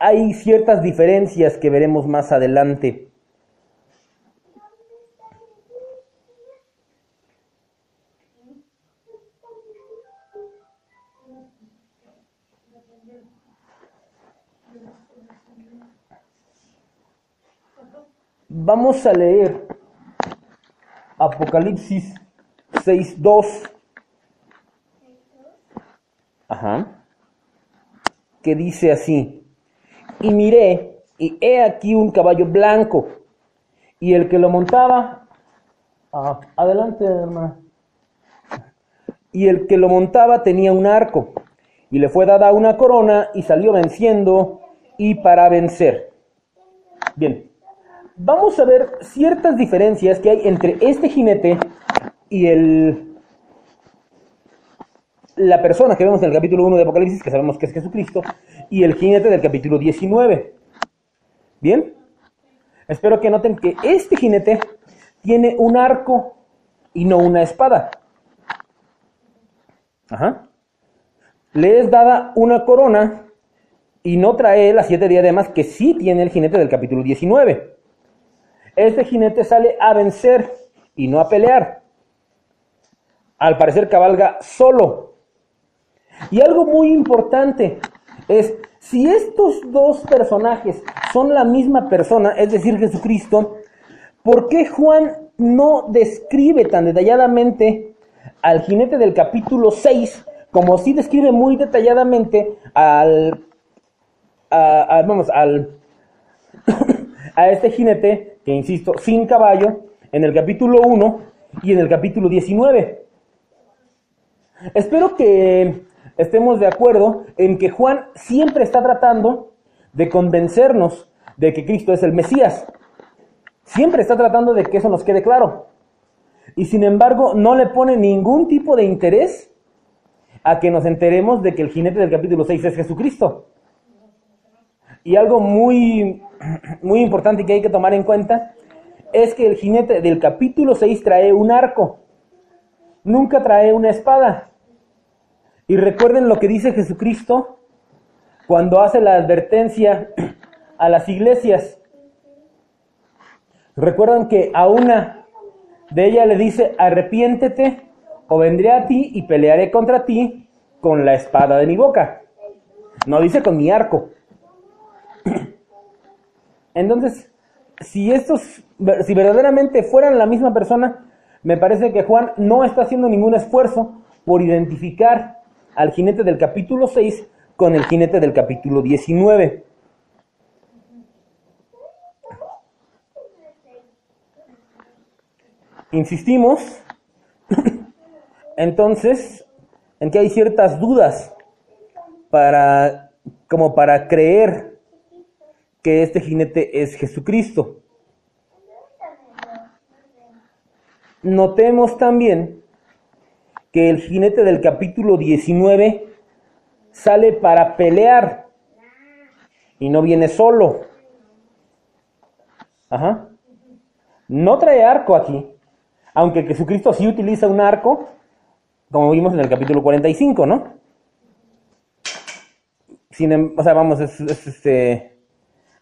hay ciertas diferencias que veremos más adelante. Vamos a leer Apocalipsis 6.2. Ajá. Que dice así. Y miré, y he aquí un caballo blanco, y el que lo montaba... Ah, adelante, hermana. Y el que lo montaba tenía un arco, y le fue dada una corona, y salió venciendo, y para vencer. Bien, vamos a ver ciertas diferencias que hay entre este jinete y el, la persona que vemos en el capítulo 1 de Apocalipsis, que sabemos que es Jesucristo, y el jinete del capítulo 19. ¿Bien? Espero que noten que este jinete tiene un arco y no una espada. Ajá. Le es dada una corona y no trae las siete diademas que sí tiene el jinete del capítulo 19 este jinete sale a vencer y no a pelear. Al parecer cabalga solo. Y algo muy importante es, si estos dos personajes son la misma persona, es decir, Jesucristo, ¿por qué Juan no describe tan detalladamente al jinete del capítulo 6 como si describe muy detalladamente al, vamos, al, a este jinete que insisto, sin caballo, en el capítulo 1 y en el capítulo 19. Espero que estemos de acuerdo en que Juan siempre está tratando de convencernos de que Cristo es el Mesías. Siempre está tratando de que eso nos quede claro. Y sin embargo, no le pone ningún tipo de interés a que nos enteremos de que el jinete del capítulo 6 es Jesucristo. Y algo muy, muy importante que hay que tomar en cuenta es que el jinete del capítulo 6 trae un arco, nunca trae una espada. Y recuerden lo que dice Jesucristo cuando hace la advertencia a las iglesias. Recuerdan que a una de ellas le dice, arrepiéntete o vendré a ti y pelearé contra ti con la espada de mi boca. No dice con mi arco. Entonces, si estos, si verdaderamente fueran la misma persona, me parece que Juan no está haciendo ningún esfuerzo por identificar al jinete del capítulo 6 con el jinete del capítulo 19. Insistimos, entonces, en que hay ciertas dudas para, como para creer que este jinete es Jesucristo. Notemos también que el jinete del capítulo 19 sale para pelear y no viene solo. Ajá. No trae arco aquí, aunque Jesucristo sí utiliza un arco, como vimos en el capítulo 45, ¿no? Sin, em, o sea, vamos, es este,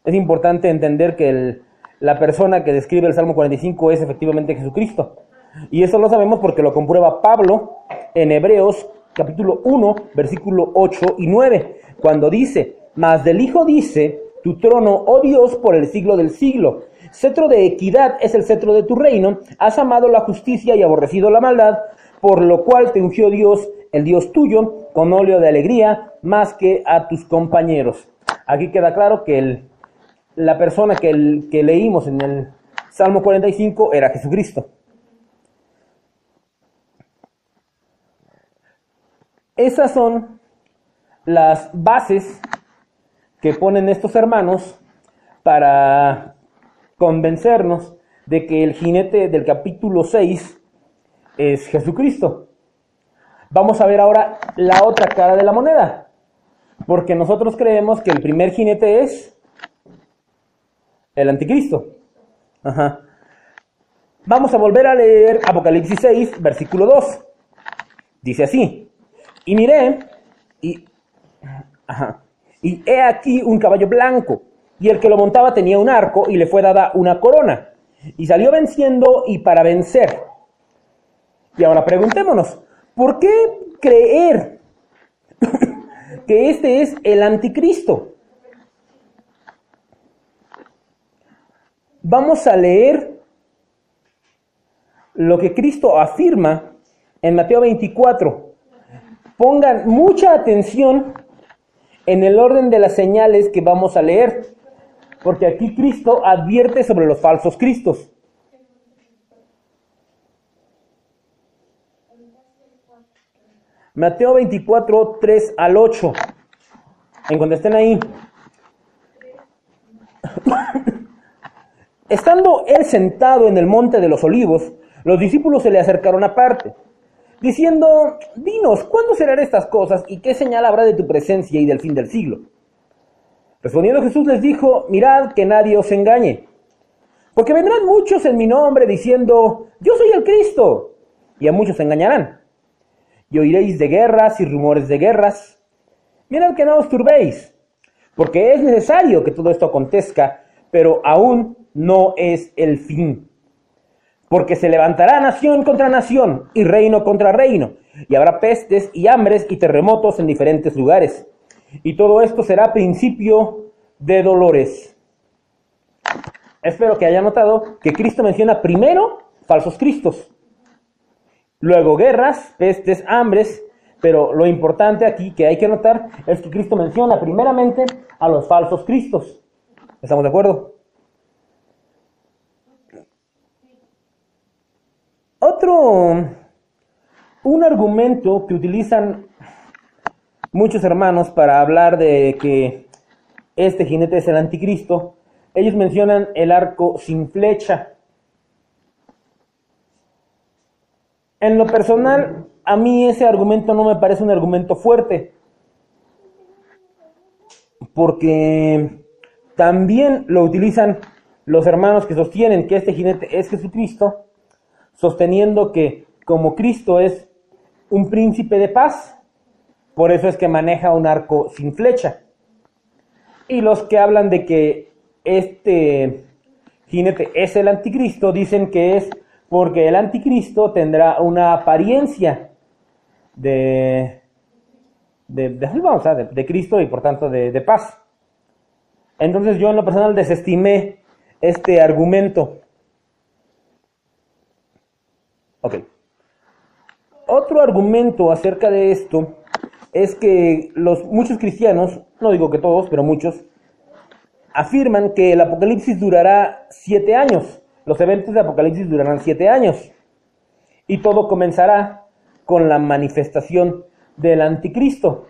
es importante entender que la persona que describe el Salmo 45 es efectivamente Jesucristo. Y eso lo sabemos porque lo comprueba Pablo en Hebreos capítulo 1, versículo 8 y 9, cuando dice, mas del Hijo dice, tu trono, oh Dios, por el siglo del siglo. Cetro de equidad es el cetro de tu reino, has amado la justicia y aborrecido la maldad, por lo cual te ungió Dios, el Dios tuyo, con óleo de alegría, más que a tus compañeros. Aquí queda claro que el la persona que, que leímos en el Salmo 45 era Jesucristo. Esas son las bases que ponen estos hermanos para convencernos de que el jinete del capítulo 6 es Jesucristo. Vamos a ver ahora la otra cara de la moneda, porque nosotros creemos que el primer jinete es el anticristo. Ajá. Vamos a volver a leer Apocalipsis 6, versículo 2. Dice así, y miré, y, ajá, y he aquí un caballo blanco, y el que lo montaba tenía un arco y le fue dada una corona, y salió venciendo y para vencer. Y ahora preguntémonos, ¿por qué creer que este es el anticristo? Vamos a leer lo que Cristo afirma en Mateo 24. Pongan mucha atención en el orden de las señales que vamos a leer, porque aquí Cristo advierte sobre los falsos cristos. Mateo 24, 3 al 8. En cuando estén ahí. Estando él sentado en el monte de los olivos, los discípulos se le acercaron aparte, diciendo, dinos, ¿cuándo serán estas cosas y qué señal habrá de tu presencia y del fin del siglo? Respondiendo Jesús les dijo, mirad que nadie os engañe, porque vendrán muchos en mi nombre diciendo, yo soy el Cristo, y a muchos se engañarán. Y oiréis de guerras y rumores de guerras. Mirad que no os turbéis, porque es necesario que todo esto acontezca, pero aún no es el fin. Porque se levantará nación contra nación y reino contra reino, y habrá pestes y hambres y terremotos en diferentes lugares. Y todo esto será principio de dolores. Espero que haya notado que Cristo menciona primero falsos cristos, luego guerras, pestes, hambres, pero lo importante aquí que hay que notar es que Cristo menciona primeramente a los falsos cristos. ¿Estamos de acuerdo? Otro, un argumento que utilizan muchos hermanos para hablar de que este jinete es el anticristo, ellos mencionan el arco sin flecha. En lo personal, a mí ese argumento no me parece un argumento fuerte, porque también lo utilizan los hermanos que sostienen que este jinete es Jesucristo, sosteniendo que como Cristo es un príncipe de paz, por eso es que maneja un arco sin flecha. Y los que hablan de que este jinete es el anticristo, dicen que es porque el anticristo tendrá una apariencia de, de, de, Cristo y por tanto de, de paz. Entonces yo en lo personal desestimé este argumento. Ok. Otro argumento acerca de esto es que los muchos cristianos, no digo que todos, pero muchos, afirman que el Apocalipsis durará siete años. Los eventos de Apocalipsis durarán siete años. Y todo comenzará con la manifestación del anticristo.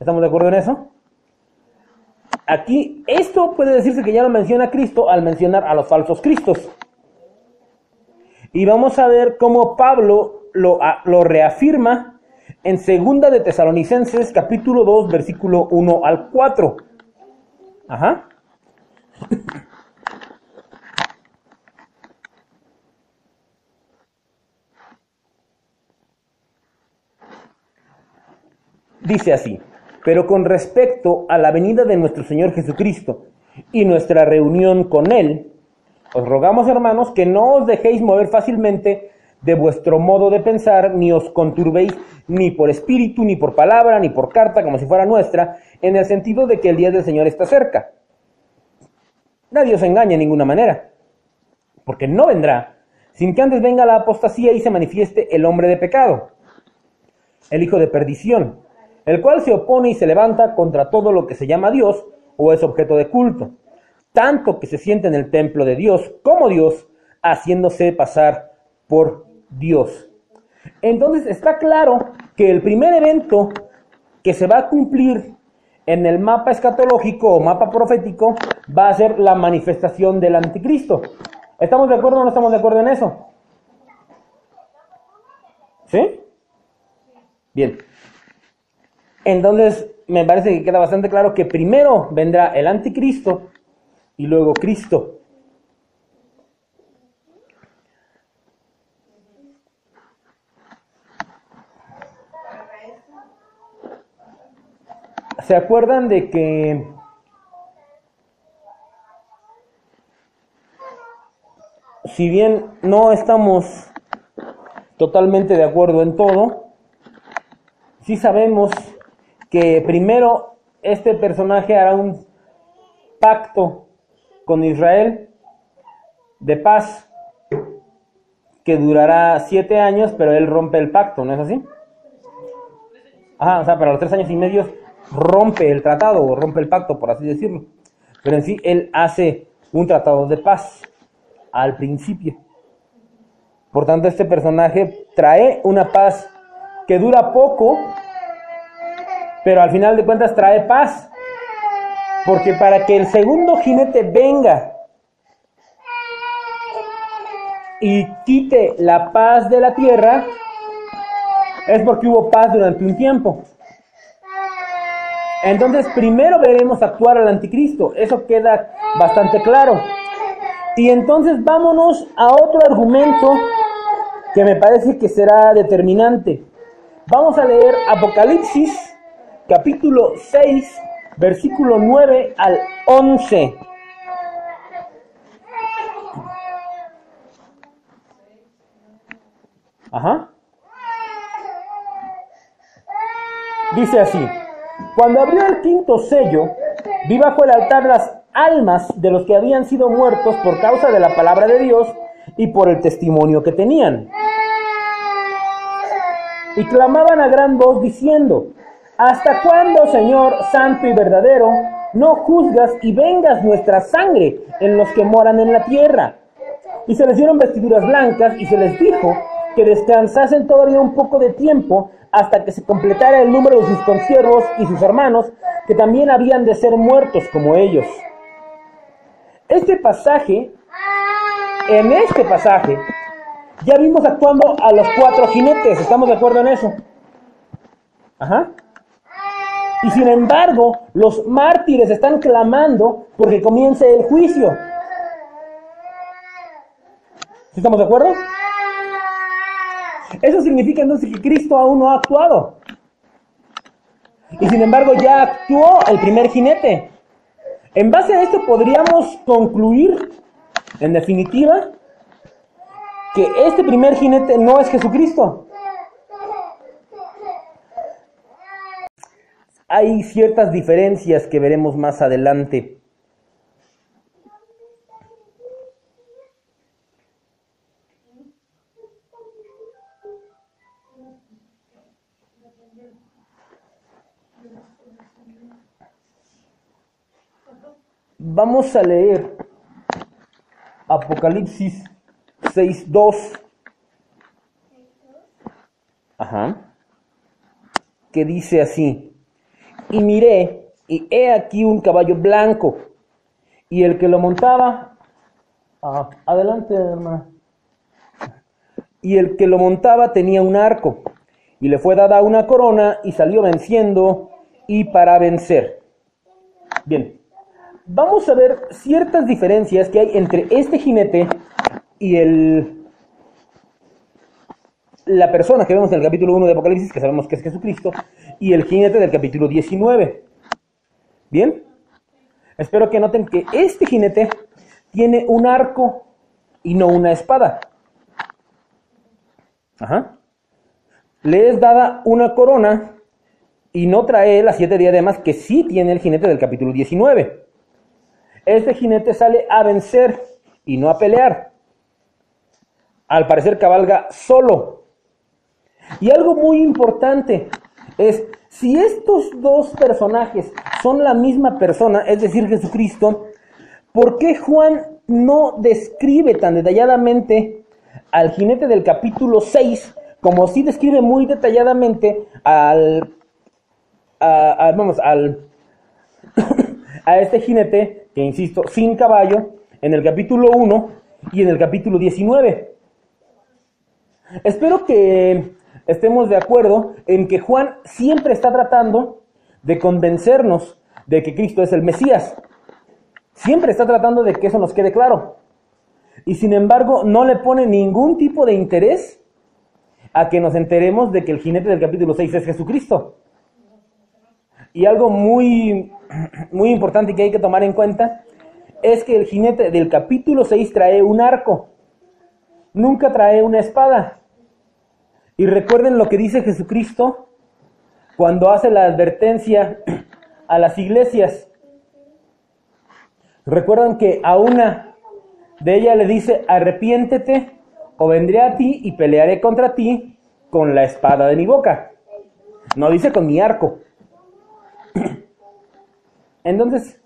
¿Estamos de acuerdo en eso? Aquí, esto puede decirse que ya lo menciona Cristo al mencionar a los falsos cristos. Y vamos a ver cómo Pablo lo, reafirma en segunda de Tesalonicenses capítulo 2 versículo 1 al 4. Ajá. Dice así, pero con respecto a la venida de nuestro Señor Jesucristo y nuestra reunión con Él, os rogamos, hermanos, que no os dejéis mover fácilmente de vuestro modo de pensar, ni os conturbéis ni por espíritu, ni por palabra, ni por carta, como si fuera nuestra, en el sentido de que el día del Señor está cerca. Nadie os engaña de ninguna manera, porque no vendrá sin que antes venga la apostasía y se manifieste el hombre de pecado, el hijo de perdición, el cual se opone y se levanta contra todo lo que se llama Dios o es objeto de culto tanto que se siente en el templo de Dios como Dios, haciéndose pasar por Dios. Entonces está claro que el primer evento que se va a cumplir en el mapa escatológico o mapa profético va a ser la manifestación del anticristo. ¿Estamos de acuerdo o no estamos de acuerdo en eso? ¿Sí? Bien. Entonces, me parece que queda bastante claro que primero vendrá el anticristo y luego Cristo. ¿Se acuerdan de que si bien no estamos totalmente de acuerdo en todo, sí sabemos que primero este personaje hará un pacto con Israel de paz que durará siete años, pero él rompe el pacto, ¿no es así? Ajá, o sea, para los tres años y medio rompe el tratado o rompe el pacto, por así decirlo. Pero en sí, él hace un tratado de paz al principio. Por tanto, este personaje trae una paz que dura poco, pero al final de cuentas trae paz. Porque para que el segundo jinete venga y quite la paz de la tierra, es porque hubo paz durante un tiempo. Entonces, primero veremos actuar al anticristo. Eso queda bastante claro. Y entonces vámonos a otro argumento que me parece que será determinante. Vamos a leer Apocalipsis capítulo 6, versículo 9 al 11. Ajá. Dice así, cuando abrió el quinto sello, vi bajo el altar las almas de los que habían sido muertos por causa de la palabra de Dios y por el testimonio que tenían. Y clamaban a gran voz diciendo, ¿Hasta cuándo, Señor Santo y verdadero, no juzgas y vengas nuestra sangre en los que moran en la tierra? Y se les dieron vestiduras blancas y se les dijo que descansasen todavía un poco de tiempo hasta que se completara el número de sus consiervos y sus hermanos, que también habían de ser muertos como ellos. Este pasaje, en este pasaje, ya vimos actuando a los cuatro jinetes, ¿estamos de acuerdo en eso? Ajá. Y sin embargo, los mártires están clamando porque comience el juicio. ¿Estamos de acuerdo? Eso significa entonces que Cristo aún no ha actuado. Y sin embargo ya actuó el primer jinete. En base a esto podríamos concluir, en definitiva, que este primer jinete no es Jesucristo. Hay ciertas diferencias que veremos más adelante. Vamos a leer Apocalipsis 6.2. Ajá. Que dice así. Y miré, y he aquí un caballo blanco, y el que lo montaba, ah, adelante hermana, y el que lo montaba tenía un arco, y le fue dada una corona, y salió venciendo, y para vencer. Bien, vamos a ver ciertas diferencias que hay entre este jinete y el la persona que vemos en el capítulo 1 de Apocalipsis, que sabemos que es Jesucristo, y el jinete del capítulo 19. ¿Bien? Espero que noten que este jinete tiene un arco y no una espada. Ajá. Le es dada una corona y no trae las siete diademas que sí tiene el jinete del capítulo 19. Este jinete sale a vencer y no a pelear. Al parecer cabalga solo. Y algo muy importante es, si estos dos personajes son la misma persona, es decir, Jesucristo, ¿por qué Juan no describe tan detalladamente al jinete del capítulo 6 como si describe muy detalladamente al, vamos, al, a este jinete, que insisto, sin caballo, en el capítulo 1 y en el capítulo 19? Espero que estemos de acuerdo en que Juan siempre está tratando de convencernos de que Cristo es el Mesías. Siempre está tratando de que eso nos quede claro. Y sin embargo, no le pone ningún tipo de interés a que nos enteremos de que el jinete del capítulo 6 es Jesucristo. Y algo muy, muy importante que hay que tomar en cuenta es que el jinete del capítulo 6 trae un arco, nunca trae una espada. Y recuerden lo que dice Jesucristo cuando hace la advertencia a las iglesias. Recuerdan que a una de ellas le dice, arrepiéntete o vendré a ti y pelearé contra ti con la espada de mi boca. No dice con mi arco. Entonces,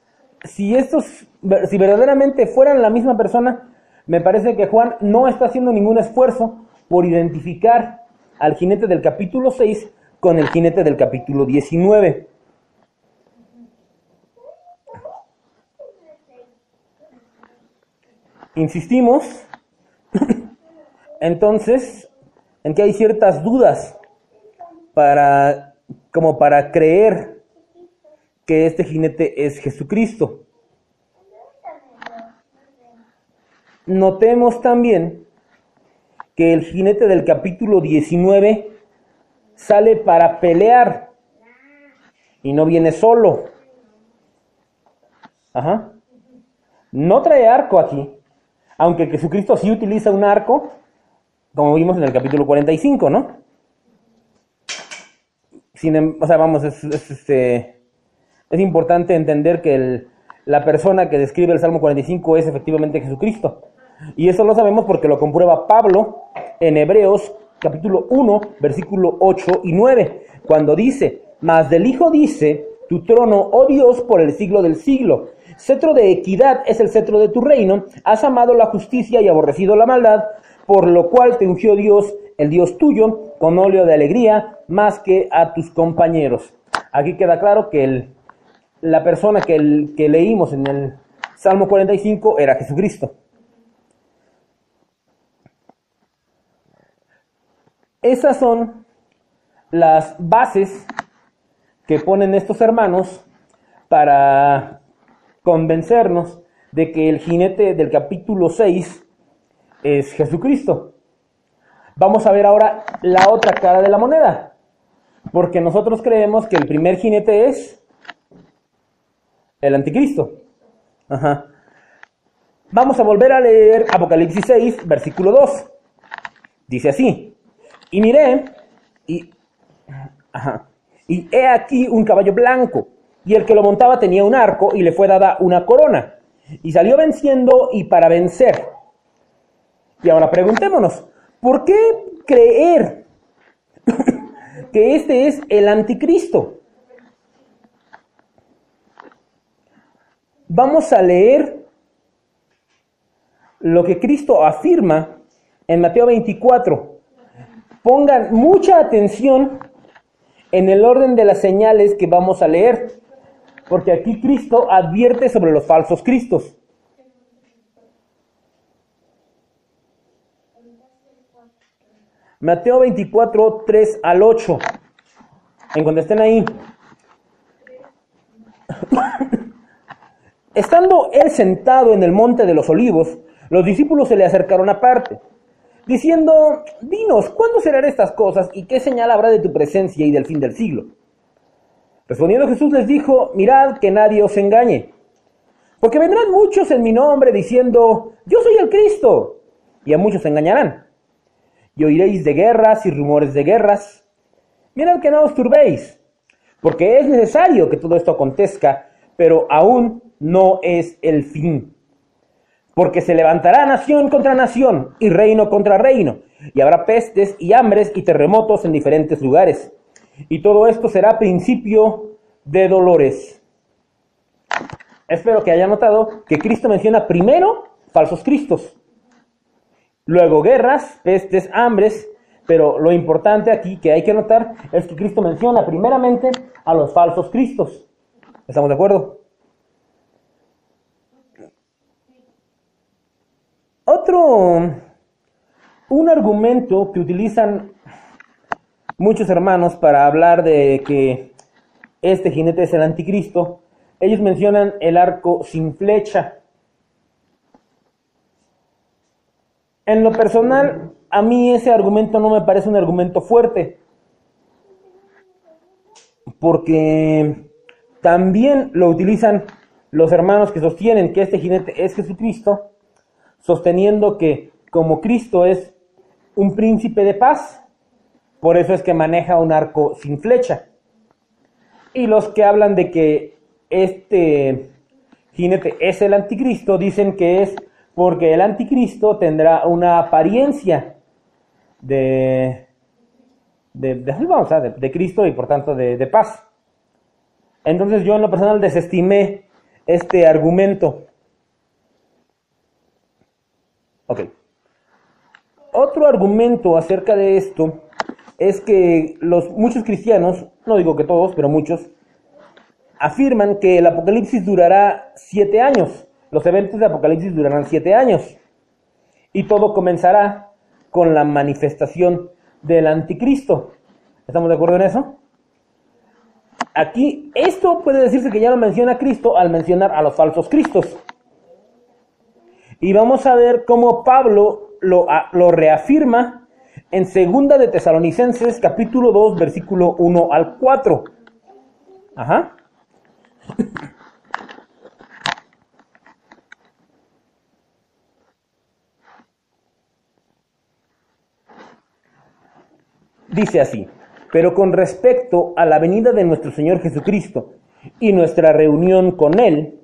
si estos, si verdaderamente fueran la misma persona, me parece que Juan no está haciendo ningún esfuerzo por identificar al jinete del capítulo 6 con el jinete del capítulo 19. Insistimos, entonces, en que hay ciertas dudas para, como para creer que este jinete es Jesucristo. Notemos también que el jinete del capítulo 19 sale para pelear y no viene solo. Ajá. No trae arco aquí, aunque Jesucristo sí utiliza un arco, como vimos en el capítulo 45, ¿no? Sin, em, o sea, vamos, es, este, es importante entender que la persona que describe el Salmo 45 es efectivamente Jesucristo. Y eso lo sabemos porque lo comprueba Pablo en Hebreos capítulo 1, versículo 8 y 9, cuando dice, mas del Hijo dice, tu trono, oh Dios, por el siglo del siglo. Cetro de equidad es el cetro de tu reino, has amado la justicia y aborrecido la maldad, por lo cual te ungió Dios, el Dios tuyo, con óleo de alegría, más que a tus compañeros. Aquí queda claro que el, la persona que, el, que leímos en el Salmo 45 era Jesucristo. Esas son las bases que ponen estos hermanos para convencernos de que el jinete del capítulo 6 es Jesucristo. Vamos a ver ahora la otra cara de la moneda, porque nosotros creemos que el primer jinete es el anticristo. Vamos a volver a leer Apocalipsis 6, versículo 2. Dice así, y miré, y, y he aquí un caballo blanco, y el que lo montaba tenía un arco, y le fue dada una corona, y salió venciendo y para vencer. Y ahora preguntémonos, ¿por qué creer que este es el anticristo? Vamos a leer lo que Cristo afirma en Mateo 24, Pongan mucha atención en el orden de las señales que vamos a leer, porque aquí Cristo advierte sobre los falsos cristos. Mateo 24, 3 al 8. En cuando estén ahí. Estando él sentado en el monte de los olivos, los discípulos se le acercaron aparte diciendo, dinos, ¿cuándo serán estas cosas y qué señal habrá de tu presencia y del fin del siglo? Respondiendo Jesús les dijo, mirad que nadie os engañe, porque vendrán muchos en mi nombre diciendo, yo soy el Cristo, y a muchos engañarán. Y oiréis de guerras y rumores de guerras. Mirad que no os turbéis, porque es necesario que todo esto acontezca, pero aún no es el fin porque se levantará nación contra nación y reino contra reino, y habrá pestes y hambres y terremotos en diferentes lugares. Y todo esto será principio de dolores. Espero que haya notado que Cristo menciona primero falsos cristos, luego guerras, pestes, hambres, pero lo importante aquí que hay que notar es que Cristo menciona primeramente a los falsos cristos. ¿Estamos de acuerdo? Otro, un argumento que utilizan muchos hermanos para hablar de que este jinete es el anticristo, ellos mencionan el arco sin flecha. En lo personal, a mí ese argumento no me parece un argumento fuerte, porque también lo utilizan los hermanos que sostienen que este jinete es Jesucristo, sosteniendo que como Cristo es un príncipe de paz, por eso es que maneja un arco sin flecha. Y los que hablan de que este jinete es el anticristo, dicen que es porque el anticristo tendrá una apariencia de, de, de, Cristo y por tanto de, de paz. Entonces yo en lo personal desestimé este argumento. Ok. Otro argumento acerca de esto es que los muchos cristianos, no digo que todos, pero muchos, afirman que el Apocalipsis durará siete años. Los eventos de Apocalipsis durarán siete años. Y todo comenzará con la manifestación del anticristo. ¿Estamos de acuerdo en eso? Aquí, esto puede decirse que ya lo menciona Cristo al mencionar a los falsos cristos. Y vamos a ver cómo Pablo lo, lo reafirma en segunda de Tesalonicenses capítulo 2 versículo 1 al 4. Ajá. Dice así, pero con respecto a la venida de nuestro Señor Jesucristo y nuestra reunión con Él,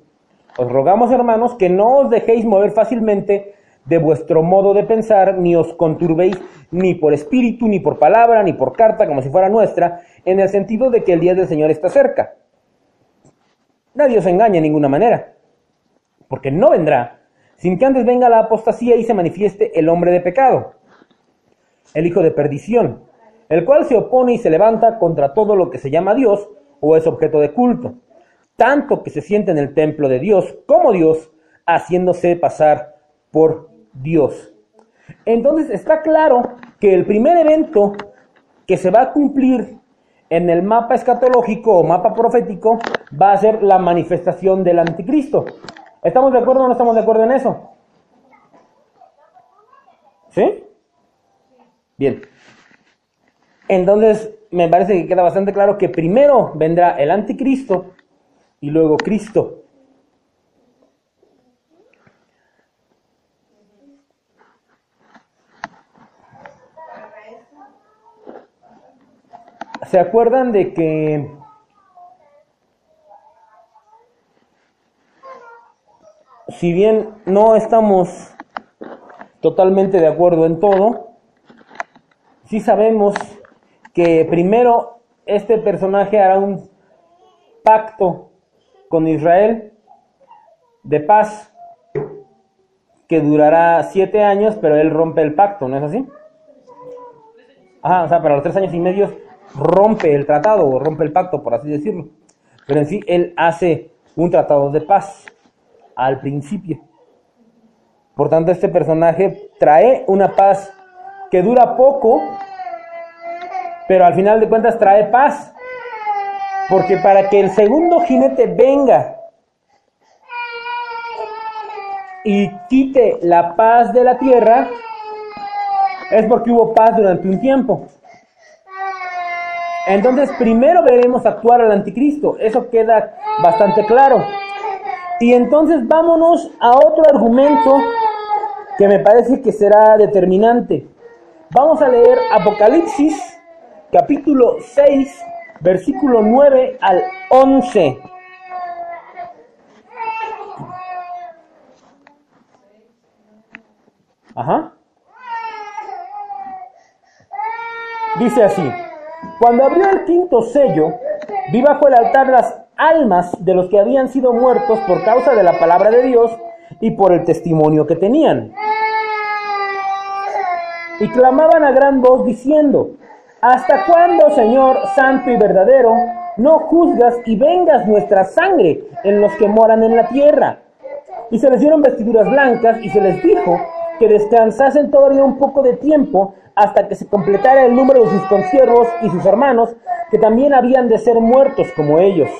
os rogamos hermanos que no os dejéis mover fácilmente de vuestro modo de pensar, ni os conturbéis ni por espíritu, ni por palabra, ni por carta, como si fuera nuestra, en el sentido de que el día del Señor está cerca. Nadie os engaña de ninguna manera, porque no vendrá sin que antes venga la apostasía y se manifieste el hombre de pecado, el hijo de perdición, el cual se opone y se levanta contra todo lo que se llama Dios o es objeto de culto, tanto que se siente en el templo de Dios como Dios, haciéndose pasar por Dios. Entonces está claro que el primer evento que se va a cumplir en el mapa escatológico o mapa profético va a ser la manifestación del anticristo. ¿Estamos de acuerdo o no estamos de acuerdo en eso? ¿Sí? Bien. Entonces, me parece que queda bastante claro que primero vendrá el anticristo y luego Cristo. ¿Se acuerdan de que si bien no estamos totalmente de acuerdo en todo, sí sabemos que primero este personaje hará un pacto con Israel de paz que durará siete años, pero él rompe el pacto, ¿no es así? Ajá, o sea, para los tres años y medio rompe el tratado o rompe el pacto, por así decirlo. Pero en sí, él hace un tratado de paz al principio. Por tanto, este personaje trae una paz que dura poco, pero al final de cuentas trae paz. Porque para que el segundo jinete venga y quite la paz de la tierra, es porque hubo paz durante un tiempo. Entonces, primero veremos actuar al anticristo. Eso queda bastante claro. Y entonces vámonos a otro argumento que me parece que será determinante. Vamos a leer Apocalipsis capítulo 6, versículo 9 al 11. Ajá. Dice así. Cuando abrió el quinto sello, vi bajo el altar las almas de los que habían sido muertos por causa de la palabra de Dios y por el testimonio que tenían. Y clamaban a gran voz diciendo, ¿Hasta cuándo, Señor santo y verdadero, no juzgas y vengas nuestra sangre en los que moran en la tierra? Y se les dieron vestiduras blancas y se les dijo que descansasen todavía un poco de tiempo hasta que se completara el número de sus consiervos y sus hermanos, que también habían de ser muertos como ellos.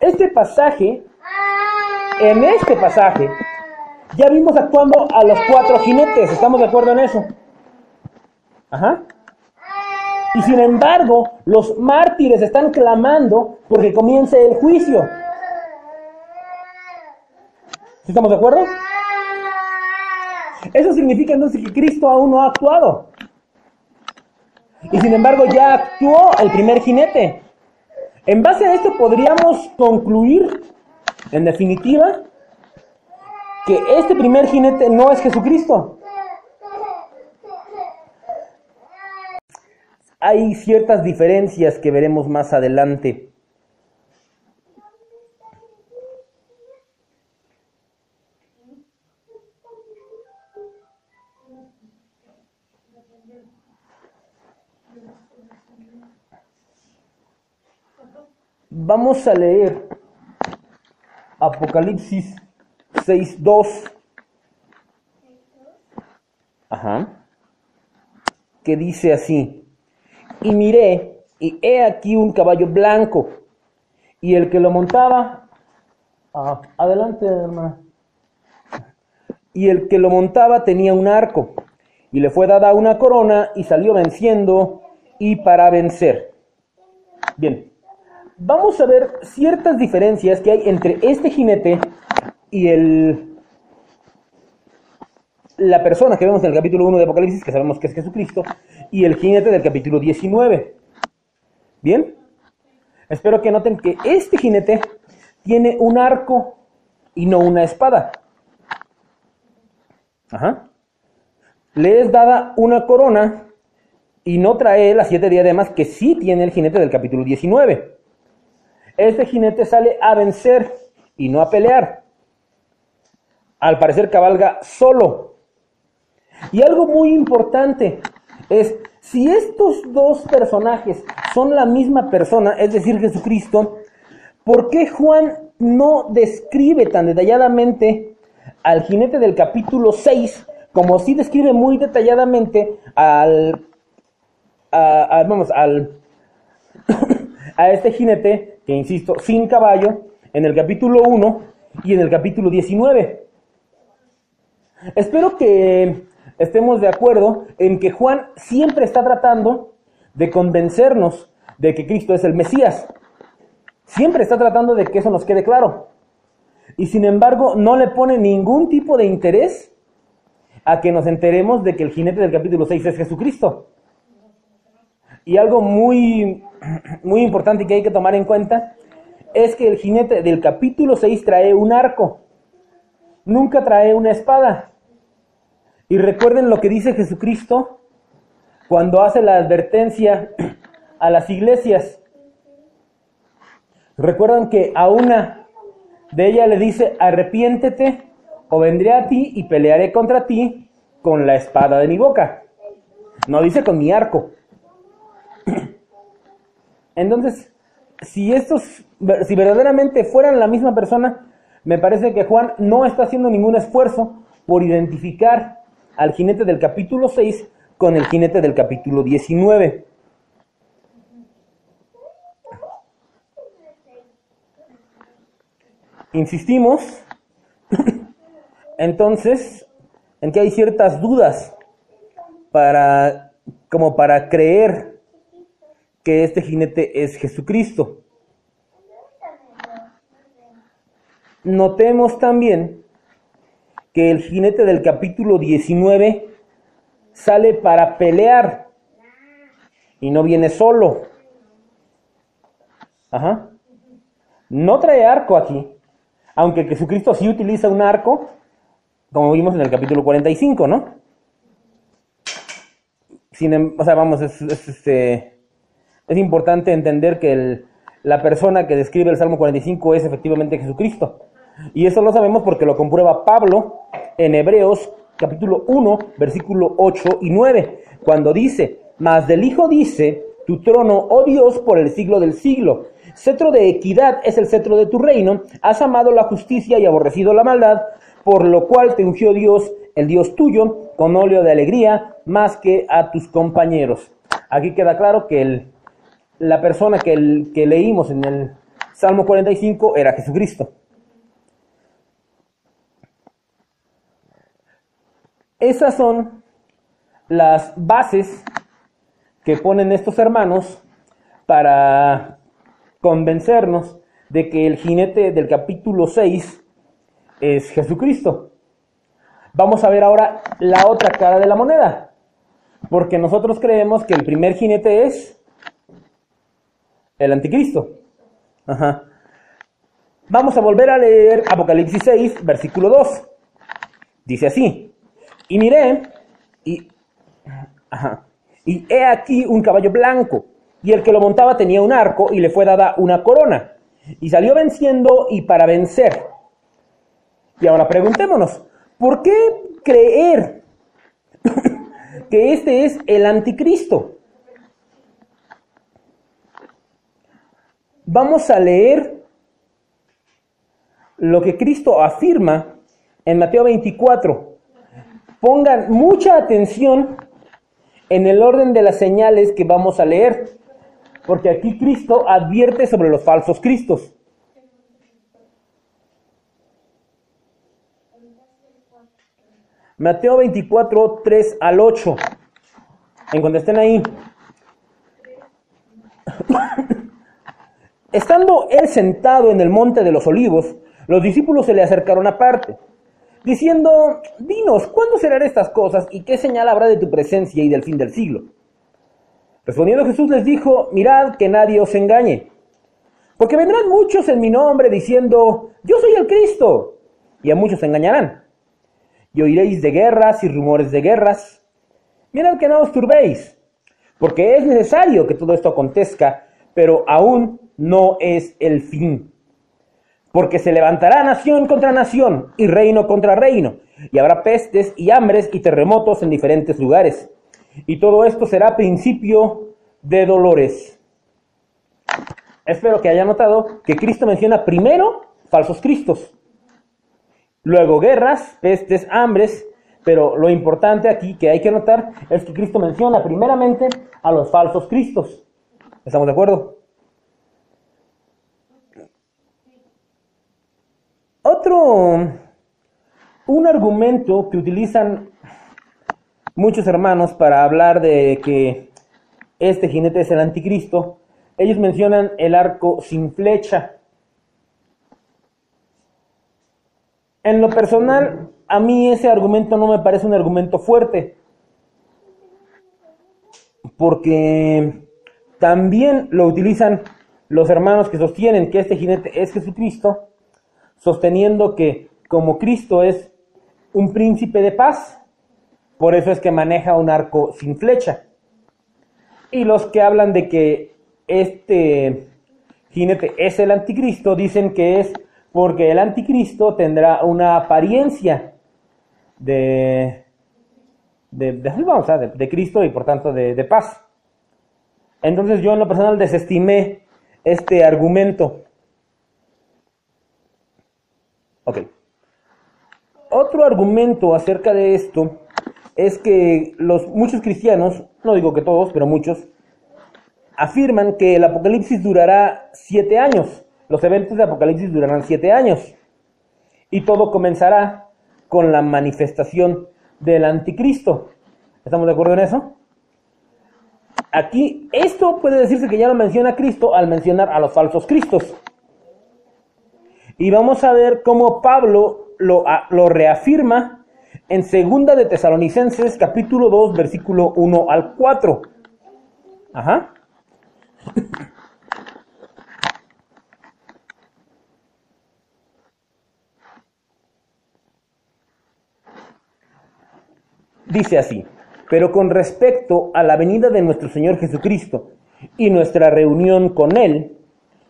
Este pasaje, en este pasaje, ya vimos actuando a los cuatro jinetes, ¿estamos de acuerdo en eso? Ajá. Y sin embargo, los mártires están clamando porque comience el juicio. ¿Estamos de acuerdo? Eso significa entonces que Cristo aún no ha actuado. Y sin embargo ya actuó el primer jinete. En base a esto podríamos concluir, en definitiva, que este primer jinete no es Jesucristo. Hay ciertas diferencias que veremos más adelante. Vamos a leer Apocalipsis 6.2. Ajá. Que dice así. Y miré, y he aquí un caballo blanco, y el que lo montaba, ah, adelante hermana, y el que lo montaba tenía un arco, y le fue dada una corona, y salió venciendo, y para vencer. Bien, vamos a ver ciertas diferencias que hay entre este jinete y el, la persona que vemos en el capítulo 1 de Apocalipsis, que sabemos que es Jesucristo, y el jinete del capítulo 19. ¿Bien? Espero que noten que este jinete tiene un arco y no una espada. Ajá. Le es dada una corona y no trae las siete diademas que sí tiene el jinete del capítulo 19. Este jinete sale a vencer y no a pelear. Al parecer cabalga solo. Y algo muy importante es, si estos dos personajes son la misma persona, es decir, Jesucristo, ¿por qué Juan no describe tan detalladamente al jinete del capítulo 6 como si describe muy detalladamente al, vamos, al, a este jinete, que insisto, sin caballo, en el capítulo 1 y en el capítulo 19. Espero que estemos de acuerdo en que Juan siempre está tratando de convencernos de que Cristo es el Mesías. Siempre está tratando de que eso nos quede claro. Y sin embargo, no le pone ningún tipo de interés a que nos enteremos de que el jinete del capítulo 6 es Jesucristo. Y algo muy, muy importante que hay que tomar en cuenta es que el jinete del capítulo 6 trae un arco, nunca trae una espada. Y recuerden lo que dice Jesucristo cuando hace la advertencia a las iglesias. Recuerdan que a una de ellas le dice, arrepiéntete o vendré a ti y pelearé contra ti con la espada de mi boca. No dice con mi arco. Entonces, si estos, si verdaderamente fueran la misma persona, me parece que Juan no está haciendo ningún esfuerzo por identificar al jinete del capítulo 6 con el jinete del capítulo 19. Insistimos, entonces, en que hay ciertas dudas para, como para creer que este jinete es Jesucristo. Notemos también que el jinete del capítulo 19 sale para pelear y no viene solo. Ajá. No trae arco aquí, aunque Jesucristo sí utiliza un arco, como vimos en el capítulo 45, ¿no? Sin, em, o sea, vamos, es, este, es importante entender que la persona que describe el Salmo 45 es efectivamente Jesucristo. Y eso lo sabemos porque lo comprueba Pablo en Hebreos capítulo 1, versículo 8 y 9, cuando dice, mas del Hijo dice, tu trono, oh Dios, por el siglo del siglo. Cetro de equidad es el cetro de tu reino, has amado la justicia y aborrecido la maldad, por lo cual te ungió Dios, el Dios tuyo, con óleo de alegría, más que a tus compañeros. Aquí queda claro que el la persona que, leímos en el Salmo 45 era Jesucristo. Esas son las bases que ponen estos hermanos para convencernos de que el jinete del capítulo 6 es Jesucristo. Vamos a ver ahora la otra cara de la moneda, porque nosotros creemos que el primer jinete es el anticristo. Vamos a volver a leer Apocalipsis 6, versículo 2. Dice así, y miré, y, y he aquí un caballo blanco, y el que lo montaba tenía un arco, y le fue dada una corona, y salió venciendo y para vencer. Y ahora preguntémonos, ¿por qué creer que este es el anticristo? Vamos a leer lo que Cristo afirma en Mateo 24. Pongan mucha atención en el orden de las señales que vamos a leer, porque aquí Cristo advierte sobre los falsos cristos. Mateo 24, 3 al 8. En cuando estén ahí. Estando él sentado en el monte de los olivos, los discípulos se le acercaron aparte, diciendo, dinos, ¿cuándo serán estas cosas y qué señal habrá de tu presencia y del fin del siglo? Respondiendo Jesús les dijo, mirad que nadie os engañe, porque vendrán muchos en mi nombre diciendo, yo soy el Cristo, y a muchos engañarán. Y oiréis de guerras y rumores de guerras. Mirad que no os turbéis, porque es necesario que todo esto acontezca, pero aún no es el fin porque se levantará nación contra nación y reino contra reino, y habrá pestes y hambres y terremotos en diferentes lugares. Y todo esto será principio de dolores. Espero que haya notado que Cristo menciona primero falsos cristos, luego guerras, pestes, hambres, pero lo importante aquí que hay que notar es que Cristo menciona primeramente a los falsos cristos. ¿Estamos de acuerdo? Otro, un argumento que utilizan muchos hermanos para hablar de que este jinete es el anticristo, ellos mencionan el arco sin flecha. En lo personal, a mí ese argumento no me parece un argumento fuerte, porque también lo utilizan los hermanos que sostienen que este jinete es Jesucristo sosteniendo que como Cristo es un príncipe de paz, por eso es que maneja un arco sin flecha. Y los que hablan de que este jinete es el anticristo, dicen que es porque el anticristo tendrá una apariencia de, de, Cristo y por tanto de paz. Entonces yo en lo personal desestimé este argumento. Ok. Otro argumento acerca de esto es que los, muchos cristianos, no digo que todos, pero muchos, afirman que el Apocalipsis durará siete años. Los eventos de Apocalipsis durarán siete años. Y todo comenzará con la manifestación del anticristo. ¿Estamos de acuerdo en eso? Aquí, esto puede decirse que ya lo menciona Cristo al mencionar a los falsos cristos. Y vamos a ver cómo Pablo lo, lo reafirma en segunda de Tesalonicenses capítulo 2 versículo 1 al 4. Ajá. Dice así, pero con respecto a la venida de nuestro Señor Jesucristo y nuestra reunión con Él,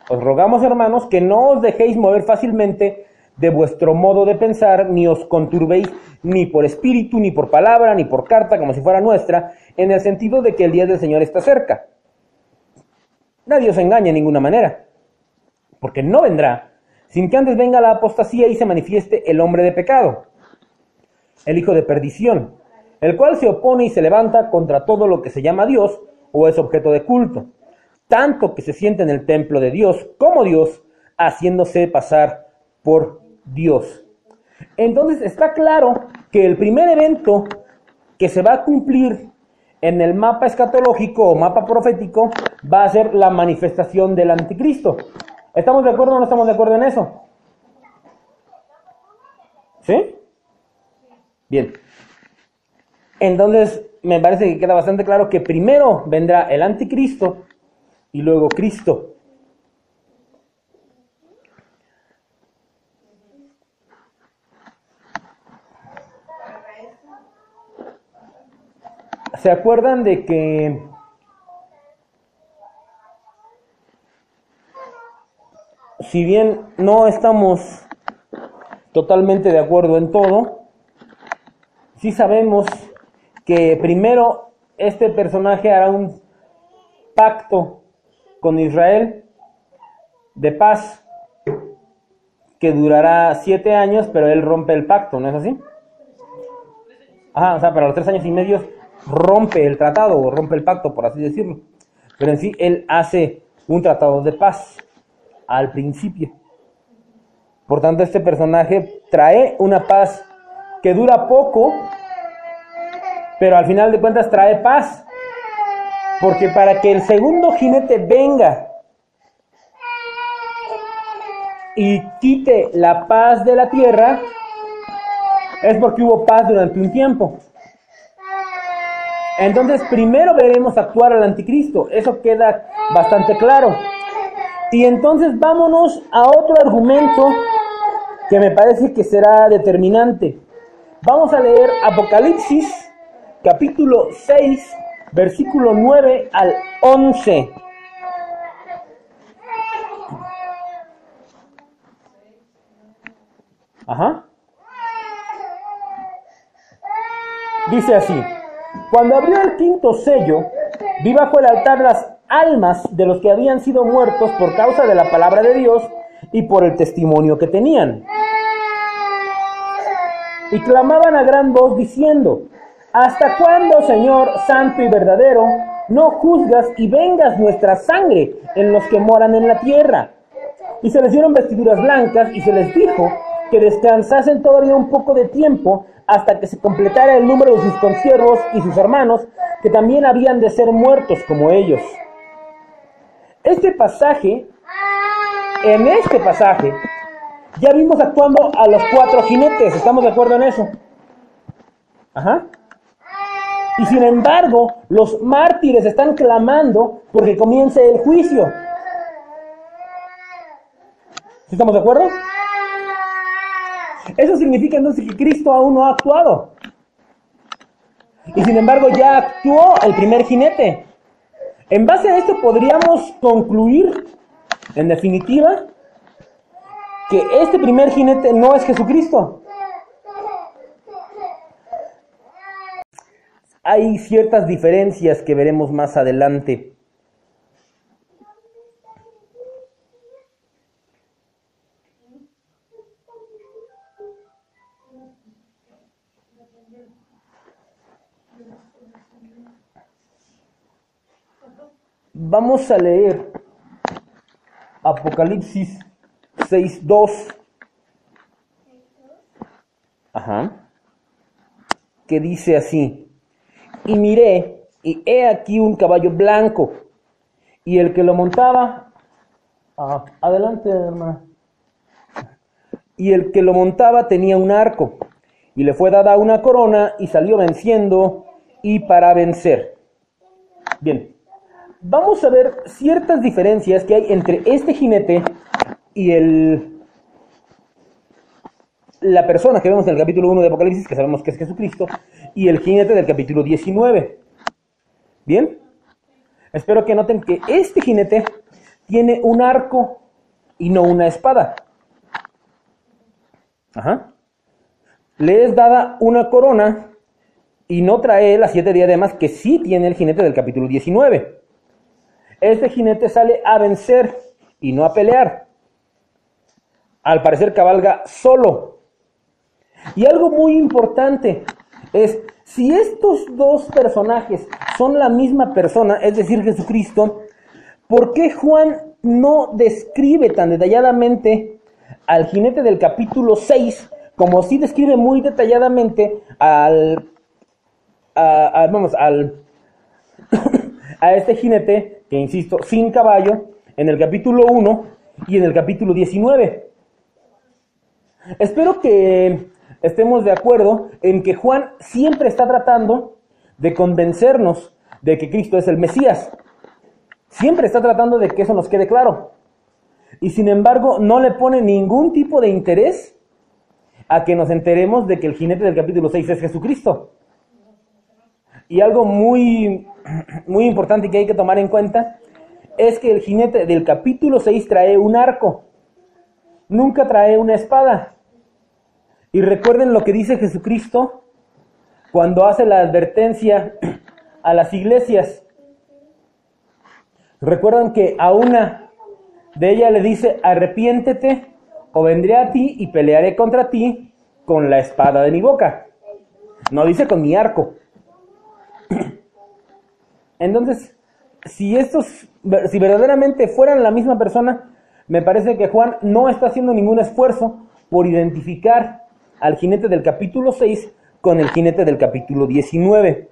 os rogamos, hermanos, que no os dejéis mover fácilmente de vuestro modo de pensar, ni os conturbéis ni por espíritu, ni por palabra, ni por carta, como si fuera nuestra, en el sentido de que el día del Señor está cerca. Nadie os engaña en ninguna manera, porque no vendrá sin que antes venga la apostasía y se manifieste el hombre de pecado, el hijo de perdición, el cual se opone y se levanta contra todo lo que se llama Dios o es objeto de culto tanto que se siente en el templo de Dios como Dios, haciéndose pasar por Dios. Entonces está claro que el primer evento que se va a cumplir en el mapa escatológico o mapa profético va a ser la manifestación del anticristo. ¿Estamos de acuerdo o no estamos de acuerdo en eso? ¿Sí? Bien. Entonces, me parece que queda bastante claro que primero vendrá el anticristo y luego Cristo. ¿Se acuerdan de que si bien no estamos totalmente de acuerdo en todo, sí sabemos que primero este personaje hará un pacto con Israel de paz que durará siete años, pero él rompe el pacto, ¿no es así? Ajá, o sea, para los tres años y medio rompe el tratado o rompe el pacto, por así decirlo. Pero en sí, él hace un tratado de paz al principio. Por tanto, este personaje trae una paz que dura poco, pero al final de cuentas trae paz. Porque para que el segundo jinete venga y quite la paz de la tierra, es porque hubo paz durante un tiempo. Entonces, primero veremos actuar al anticristo. Eso queda bastante claro. Y entonces vámonos a otro argumento que me parece que será determinante. Vamos a leer Apocalipsis capítulo 6, versículo 9 al 11. Ajá. Dice así. Cuando abrió el quinto sello, vi bajo el altar las almas de los que habían sido muertos por causa de la palabra de Dios y por el testimonio que tenían. Y clamaban a gran voz diciendo, ¿Hasta cuándo, Señor santo y verdadero, no juzgas y vengas nuestra sangre en los que moran en la tierra? Y se les dieron vestiduras blancas y se les dijo que descansasen todavía un poco de tiempo hasta que se completara el número de sus consiervos y sus hermanos, que también habían de ser muertos como ellos. Este pasaje, en este pasaje, ya vimos actuando a los cuatro jinetes, ¿estamos de acuerdo en eso? Ajá. Y sin embargo, los mártires están clamando porque comience el juicio. ¿Estamos de acuerdo? Eso significa entonces que Cristo aún no ha actuado. Y sin embargo ya actuó el primer jinete. En base a esto podríamos concluir, en definitiva, que este primer jinete no es Jesucristo. Hay ciertas diferencias que veremos más adelante. Vamos a leer Apocalipsis 6.2. Ajá. Que dice así. Y miré, y he aquí un caballo blanco, y el que lo montaba... Ah, adelante, hermana. Y el que lo montaba tenía un arco, y le fue dada una corona, y salió venciendo, y para vencer. Bien, vamos a ver ciertas diferencias que hay entre este jinete y el, la persona que vemos en el capítulo 1 de Apocalipsis, que sabemos que es Jesucristo, y el jinete del capítulo 19. ¿Bien? Espero que noten que este jinete tiene un arco y no una espada. Ajá. Le es dada una corona y no trae las siete diademas que sí tiene el jinete del capítulo 19 este jinete sale a vencer y no a pelear. Al parecer cabalga solo. Y algo muy importante es, si estos dos personajes son la misma persona, es decir, Jesucristo, ¿por qué Juan no describe tan detalladamente al jinete del capítulo 6 como si describe muy detalladamente al, vamos, al a este jinete, que insisto, sin caballo, en el capítulo 1 y en el capítulo 19. Espero que estemos de acuerdo en que Juan siempre está tratando de convencernos de que Cristo es el Mesías. Siempre está tratando de que eso nos quede claro. Y sin embargo, no le pone ningún tipo de interés a que nos enteremos de que el jinete del capítulo 6 es Jesucristo. Y algo muy, muy importante que hay que tomar en cuenta es que el jinete del capítulo 6 trae un arco, nunca trae una espada. Y recuerden lo que dice Jesucristo cuando hace la advertencia a las iglesias. Recuerdan que a una de ellas le dice, arrepiéntete o vendré a ti y pelearé contra ti con la espada de mi boca. No dice con mi arco. Entonces, si estos, si verdaderamente fueran la misma persona, me parece que Juan no está haciendo ningún esfuerzo por identificar al jinete del capítulo 6 con el jinete del capítulo 19.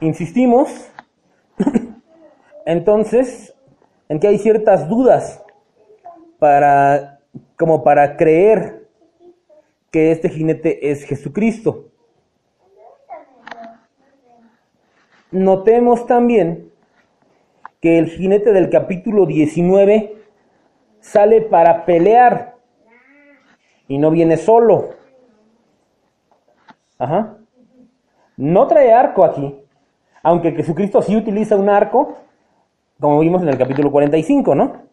Insistimos, entonces, en que hay ciertas dudas para, como para creer que este jinete es Jesucristo. Notemos también que el jinete del capítulo 19 sale para pelear y no viene solo. Ajá. No trae arco aquí, aunque Jesucristo sí utiliza un arco, como vimos en el capítulo 45, ¿no?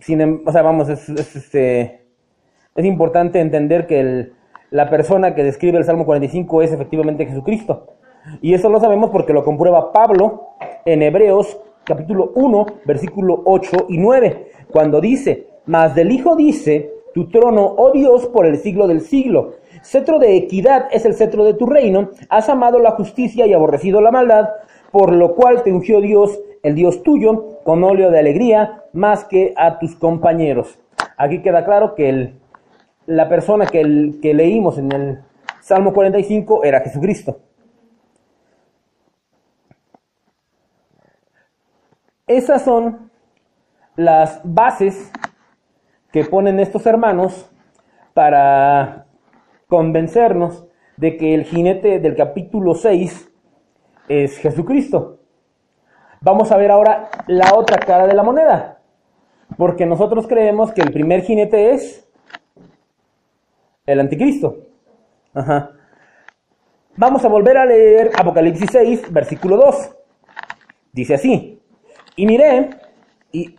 Sin, em, o sea, vamos, es, este, es importante entender que la persona que describe el Salmo 45 es efectivamente Jesucristo. Y eso lo sabemos porque lo comprueba Pablo en Hebreos capítulo 1, versículo 8 y 9, cuando dice, mas del Hijo dice, tu trono, oh Dios, por el siglo del siglo. Cetro de equidad es el cetro de tu reino, has amado la justicia y aborrecido la maldad, por lo cual te ungió Dios, el Dios tuyo, con óleo de alegría, más que a tus compañeros. Aquí queda claro que el, la persona que, el, que leímos en el Salmo 45 era Jesucristo. Esas son las bases que ponen estos hermanos para convencernos de que el jinete del capítulo 6 es Jesucristo. Vamos a ver ahora la otra cara de la moneda, porque nosotros creemos que el primer jinete es el anticristo. Vamos a volver a leer Apocalipsis 6, versículo 2. Dice así, y miré, y,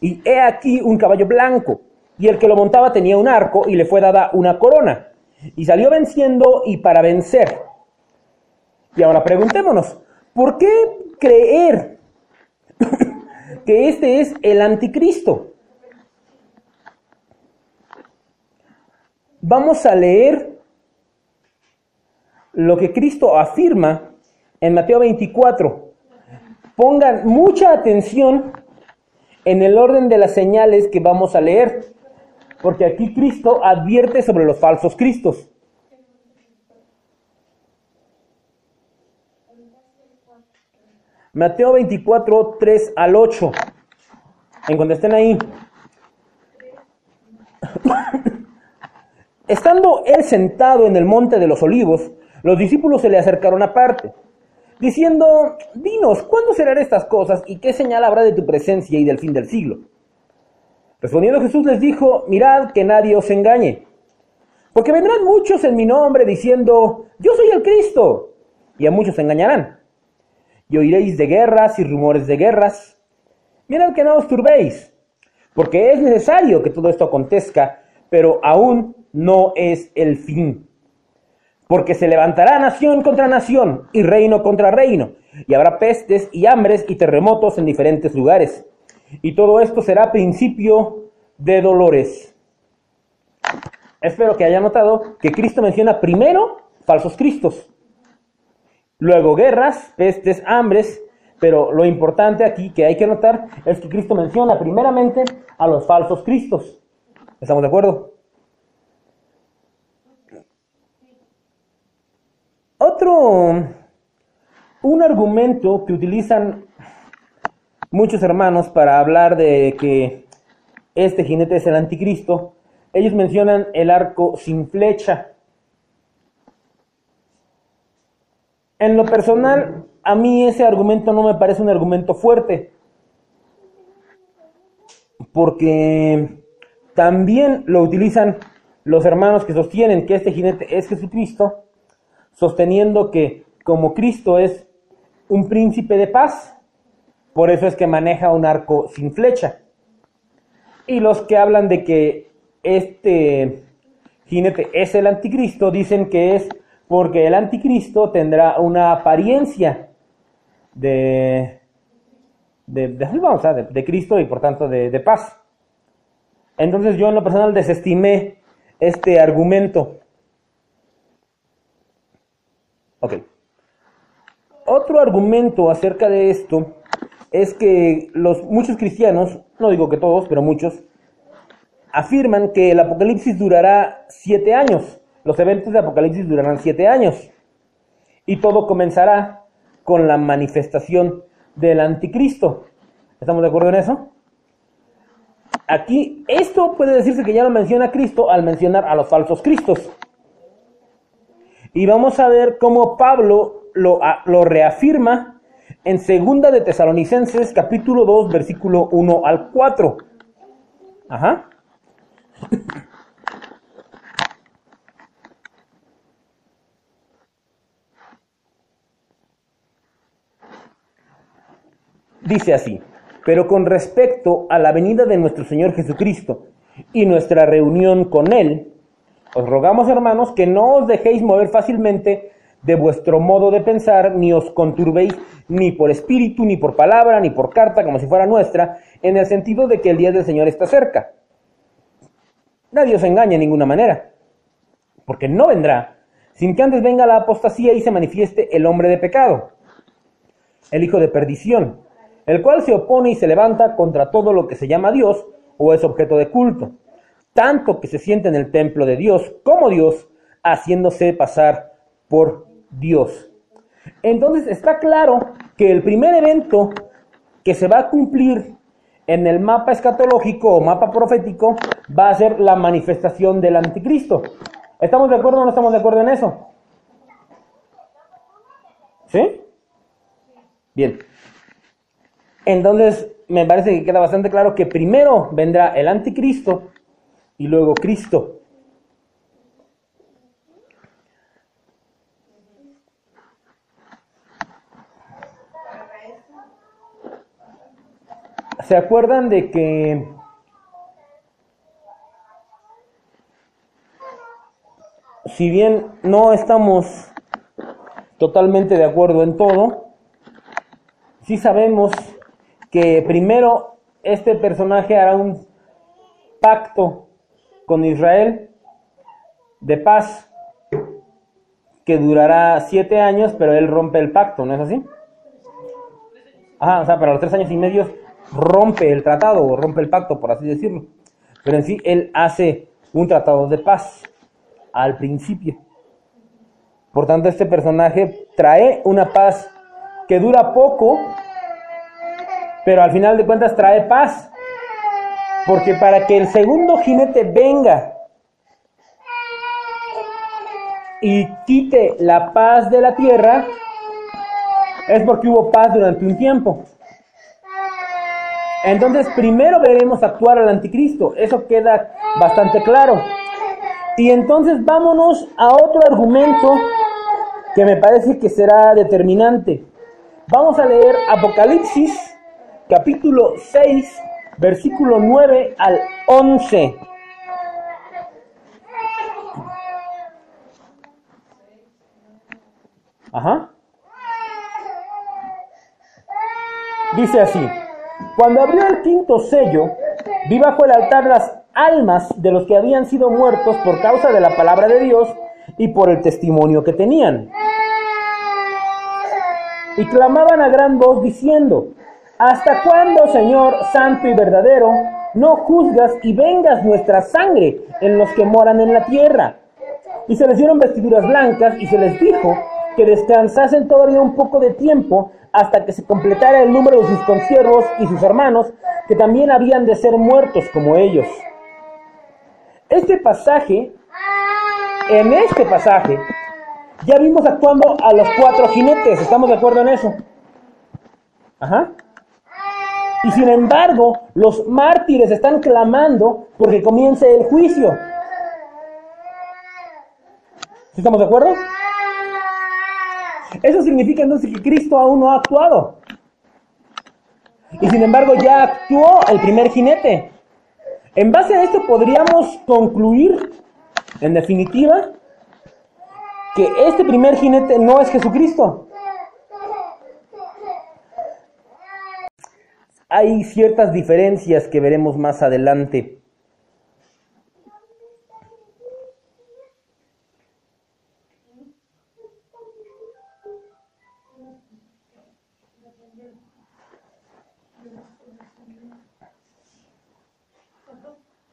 y he aquí un caballo blanco, y el que lo montaba tenía un arco, y le fue dada una corona, y salió venciendo y para vencer. Y ahora preguntémonos, ¿por qué creer que este es el anticristo? Vamos a leer lo que Cristo afirma en Mateo 24, Pongan mucha atención en el orden de las señales que vamos a leer, porque aquí Cristo advierte sobre los falsos cristos. Mateo 24, 3 al 8. En cuando estén ahí. Estando él sentado en el monte de los olivos, los discípulos se le acercaron aparte diciendo, dinos, ¿cuándo serán estas cosas y qué señal habrá de tu presencia y del fin del siglo? Respondiendo Jesús les dijo, mirad que nadie os engañe, porque vendrán muchos en mi nombre diciendo, yo soy el Cristo, y a muchos engañarán. Y oiréis de guerras y rumores de guerras. Mirad que no os turbéis, porque es necesario que todo esto acontezca, pero aún no es el fin porque se levantará nación contra nación y reino contra reino, y habrá pestes y hambres y terremotos en diferentes lugares. Y todo esto será principio de dolores. Espero que haya notado que Cristo menciona primero falsos cristos, luego guerras, pestes, hambres, pero lo importante aquí que hay que notar es que Cristo menciona primeramente a los falsos cristos. ¿Estamos de acuerdo? Otro, un argumento que utilizan muchos hermanos para hablar de que este jinete es el anticristo, ellos mencionan el arco sin flecha. En lo personal, a mí ese argumento no me parece un argumento fuerte, porque también lo utilizan los hermanos que sostienen que este jinete es Jesucristo, sosteniendo que como Cristo es un príncipe de paz, por eso es que maneja un arco sin flecha. Y los que hablan de que este jinete es el anticristo dicen que es porque el anticristo tendrá una apariencia de, de, de, Cristo y por tanto de, de paz. Entonces yo en lo personal desestimé este argumento. Ok. Otro argumento acerca de esto es que los muchos cristianos, no digo que todos, pero muchos, afirman que el Apocalipsis durará siete años. Los eventos de Apocalipsis durarán siete años. Y todo comenzará con la manifestación del anticristo. ¿Estamos de acuerdo en eso? Aquí, esto puede decirse que ya lo menciona Cristo al mencionar a los falsos cristos. Y vamos a ver cómo Pablo lo, reafirma en segunda de Tesalonicenses capítulo 2 versículo 1 al 4. Ajá. Dice así, pero con respecto a la venida de nuestro Señor Jesucristo y nuestra reunión con Él, os rogamos hermanos que no os dejéis mover fácilmente de vuestro modo de pensar, ni os conturbéis ni por espíritu, ni por palabra, ni por carta, como si fuera nuestra, en el sentido de que el día del Señor está cerca. Nadie os engaña de ninguna manera, porque no vendrá sin que antes venga la apostasía y se manifieste el hombre de pecado, el hijo de perdición, el cual se opone y se levanta contra todo lo que se llama Dios o es objeto de culto, tanto que se siente en el templo de Dios como Dios, haciéndose pasar por Dios. Entonces está claro que el primer evento que se va a cumplir en el mapa escatológico o mapa profético va a ser la manifestación del anticristo. ¿Estamos de acuerdo o no estamos de acuerdo en eso? ¿Sí? Bien. Entonces, me parece que queda bastante claro que primero vendrá el anticristo y luego Cristo. ¿Se acuerdan de que si bien no estamos totalmente de acuerdo en todo, sí sabemos que primero este personaje hará un pacto con Israel de paz que durará siete años, pero él rompe el pacto, ¿no es así? Ajá, o sea, para los tres años y medio rompe el tratado o rompe el pacto, por así decirlo. Pero en sí, él hace un tratado de paz al principio. Por tanto, este personaje trae una paz que dura poco, pero al final de cuentas trae paz. Porque para que el segundo jinete venga y quite la paz de la tierra, es porque hubo paz durante un tiempo. Entonces, primero veremos actuar al anticristo. Eso queda bastante claro. Y entonces vámonos a otro argumento que me parece que será determinante. Vamos a leer Apocalipsis capítulo 6, versículo 9 al 11. Ajá. Dice así, cuando abrió el quinto sello, vi bajo el altar las almas de los que habían sido muertos por causa de la palabra de Dios y por el testimonio que tenían. Y clamaban a gran voz diciendo, ¿Hasta cuándo, Señor Santo y verdadero, no juzgas y vengas nuestra sangre en los que moran en la tierra. Y se les dieron vestiduras blancas y se les dijo que descansasen todavía un poco de tiempo hasta que se completara el número de sus consiervos y sus hermanos, que también habían de ser muertos como ellos. Este pasaje, en este pasaje, ya vimos actuando a los cuatro jinetes, ¿estamos de acuerdo en eso? Ajá. Y sin embargo, los mártires están clamando porque comience el juicio. ¿Estamos de acuerdo? Eso significa entonces que Cristo aún no ha actuado. Y sin embargo ya actuó el primer jinete. En base a esto podríamos concluir, en definitiva, que este primer jinete no es Jesucristo. Hay ciertas diferencias que veremos más adelante.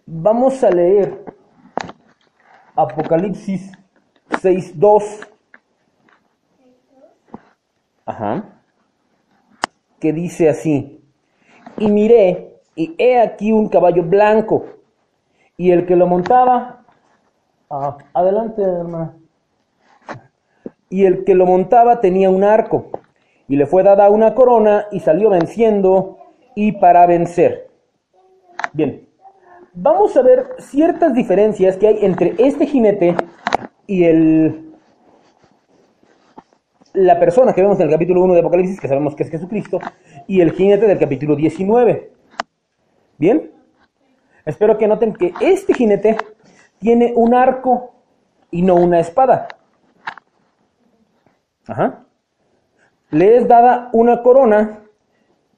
Vamos a leer Apocalipsis 6.2. Ajá. Que dice así. Y miré, y he aquí un caballo blanco, y el que lo montaba, ah, adelante hermana, y el que lo montaba tenía un arco, y le fue dada una corona, y salió venciendo, y para vencer. Bien, vamos a ver ciertas diferencias que hay entre este jinete y el la persona que vemos en el capítulo 1 de Apocalipsis, que sabemos que es Jesucristo, y el jinete del capítulo 19. ¿Bien? Espero que noten que este jinete tiene un arco y no una espada. Ajá. Le es dada una corona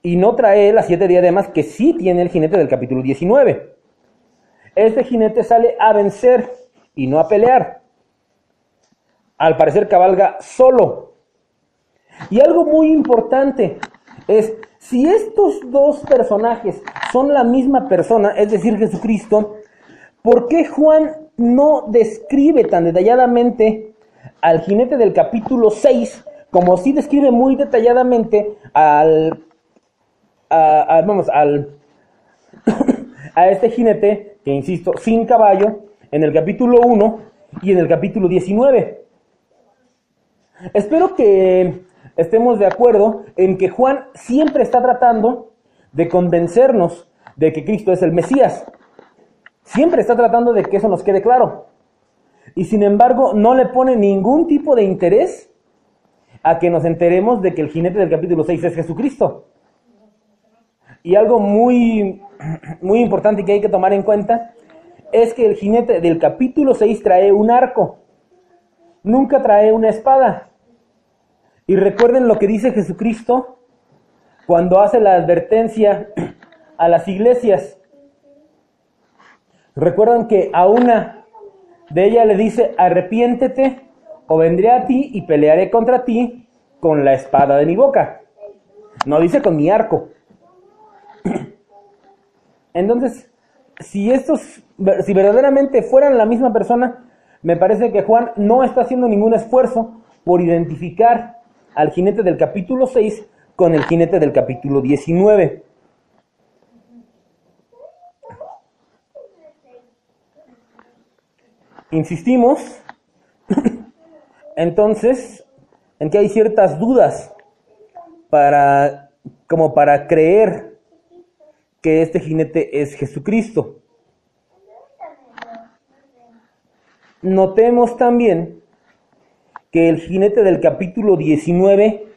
y no trae las siete diademas que sí tiene el jinete del capítulo 19. Este jinete sale a vencer y no a pelear. Al parecer cabalga solo. Y algo muy importante es, si estos dos personajes son la misma persona, es decir, Jesucristo, ¿por qué Juan no describe tan detalladamente al jinete del capítulo 6 como si describe muy detalladamente al, vamos, al, a este jinete que insisto, sin caballo, en el capítulo 1 y en el capítulo 19. Espero que estemos de acuerdo en que Juan siempre está tratando de convencernos de que Cristo es el Mesías. Siempre está tratando de que eso nos quede claro. Y sin embargo, no le pone ningún tipo de interés a que nos enteremos de que el jinete del capítulo 6 es Jesucristo. Y algo muy, muy importante que hay que tomar en cuenta es que el jinete del capítulo 6 trae un arco, nunca trae una espada. Y recuerden lo que dice Jesucristo cuando hace la advertencia a las iglesias. Recuerdan que a una de ellas le dice, arrepiéntete o vendré a ti y pelearé contra ti con la espada de mi boca. No dice con mi arco. Entonces, si estos, si verdaderamente fueran la misma persona, me parece que Juan no está haciendo ningún esfuerzo por identificar al jinete del capítulo 6 con el jinete del capítulo 19. Insistimos, entonces, en que hay ciertas dudas para, como para creer que este jinete es Jesucristo. Notemos también que el jinete del capítulo 19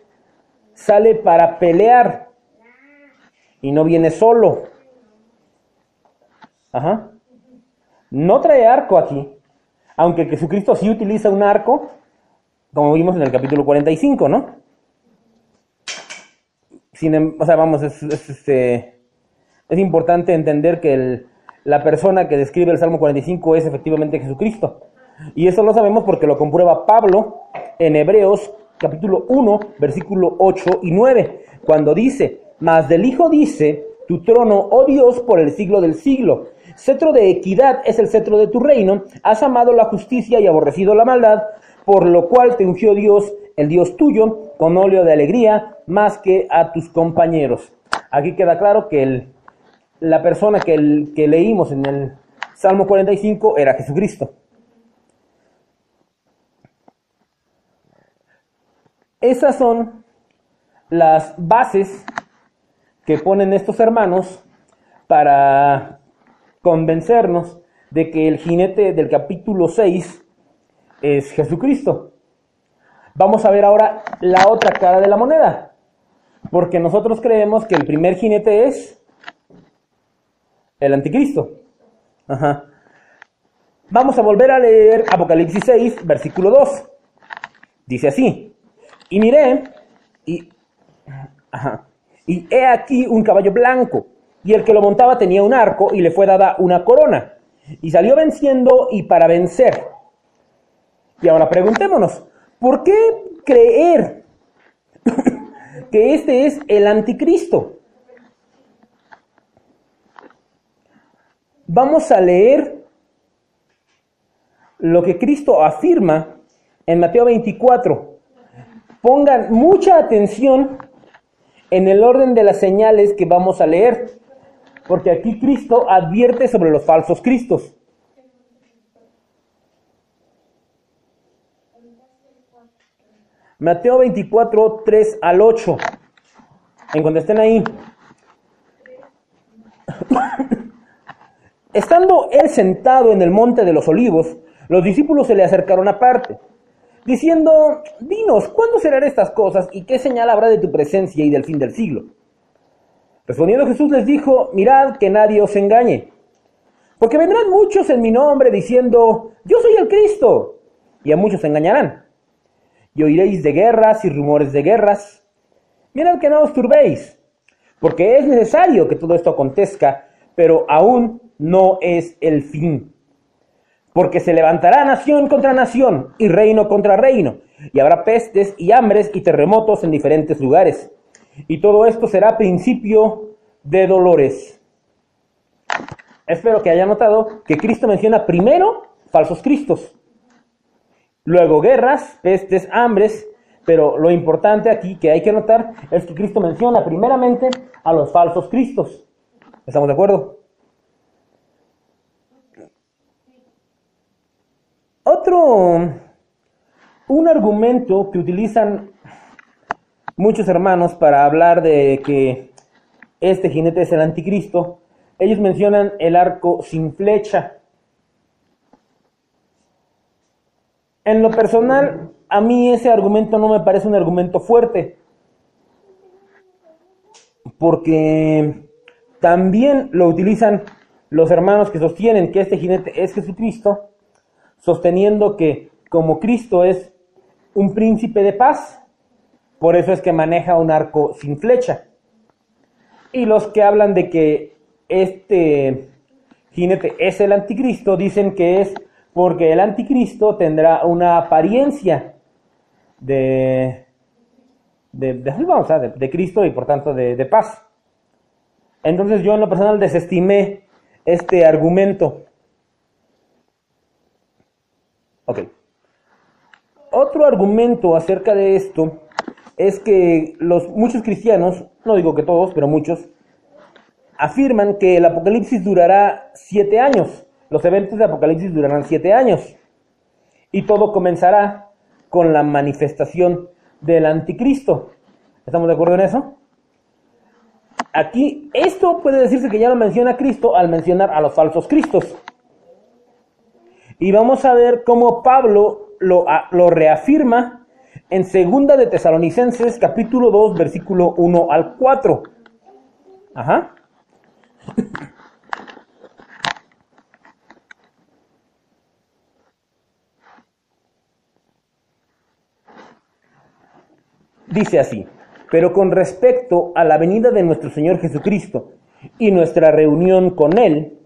sale para pelear y no viene solo. Ajá. No trae arco aquí, aunque Jesucristo sí utiliza un arco, como vimos en el capítulo 45, ¿no? Sin, em, o sea, vamos, es este es importante entender que la persona que describe el Salmo 45 es efectivamente Jesucristo. Y eso lo sabemos porque lo comprueba Pablo en Hebreos capítulo 1, versículo 8 y 9, cuando dice, mas del Hijo dice, tu trono, oh Dios, por el siglo del siglo. Cetro de equidad es el cetro de tu reino. Has amado la justicia y aborrecido la maldad, por lo cual te ungió Dios, el Dios tuyo, con óleo de alegría, más que a tus compañeros. Aquí queda claro que el, la persona que, el, que leímos en el Salmo 45 era Jesucristo. Esas son las bases que ponen estos hermanos para convencernos de que el jinete del capítulo 6 es Jesucristo. Vamos a ver ahora la otra cara de la moneda, porque nosotros creemos que el primer jinete es el anticristo. Vamos a volver a leer Apocalipsis 6, versículo 2. Dice así, y miré, y, y he aquí un caballo blanco, y el que lo montaba tenía un arco, y le fue dada una corona, y salió venciendo y para vencer. Y ahora preguntémonos, ¿por qué creer que este es el anticristo? Vamos a leer lo que Cristo afirma en Mateo 24, pongan mucha atención en el orden de las señales que vamos a leer, porque aquí Cristo advierte sobre los falsos cristos. Mateo 24, 3 al 8. En cuando estén ahí. Estando él sentado en el monte de los olivos, los discípulos se le acercaron aparte diciendo, dinos, ¿cuándo serán estas cosas y qué señal habrá de tu presencia y del fin del siglo? Respondiendo Jesús les dijo, mirad que nadie os engañe, porque vendrán muchos en mi nombre diciendo, yo soy el Cristo, y a muchos engañarán. Y oiréis de guerras y rumores de guerras. Mirad que no os turbéis, porque es necesario que todo esto acontezca, pero aún no es el fin porque se levantará nación contra nación y reino contra reino, y habrá pestes y hambres y terremotos en diferentes lugares. Y todo esto será principio de dolores. Espero que haya notado que Cristo menciona primero falsos cristos, luego guerras, pestes, hambres, pero lo importante aquí que hay que notar es que Cristo menciona primeramente a los falsos cristos. ¿Estamos de acuerdo? Otro, un argumento que utilizan muchos hermanos para hablar de que este jinete es el anticristo, ellos mencionan el arco sin flecha. En lo personal, a mí ese argumento no me parece un argumento fuerte, porque también lo utilizan los hermanos que sostienen que este jinete es Jesucristo sosteniendo que como Cristo es un príncipe de paz, por eso es que maneja un arco sin flecha. Y los que hablan de que este jinete es el anticristo, dicen que es porque el anticristo tendrá una apariencia de, de, de, Cristo y por tanto de, de paz. Entonces yo en lo personal desestimé este argumento Ok. Otro argumento acerca de esto es que los muchos cristianos, no digo que todos, pero muchos, afirman que el Apocalipsis durará siete años. Los eventos de Apocalipsis durarán siete años. Y todo comenzará con la manifestación del anticristo. ¿Estamos de acuerdo en eso? Aquí, esto puede decirse que ya lo menciona Cristo al mencionar a los falsos cristos. Y vamos a ver cómo Pablo lo, lo reafirma en segunda de Tesalonicenses capítulo 2 versículo 1 al 4. Ajá. Dice así, pero con respecto a la venida de nuestro Señor Jesucristo y nuestra reunión con Él,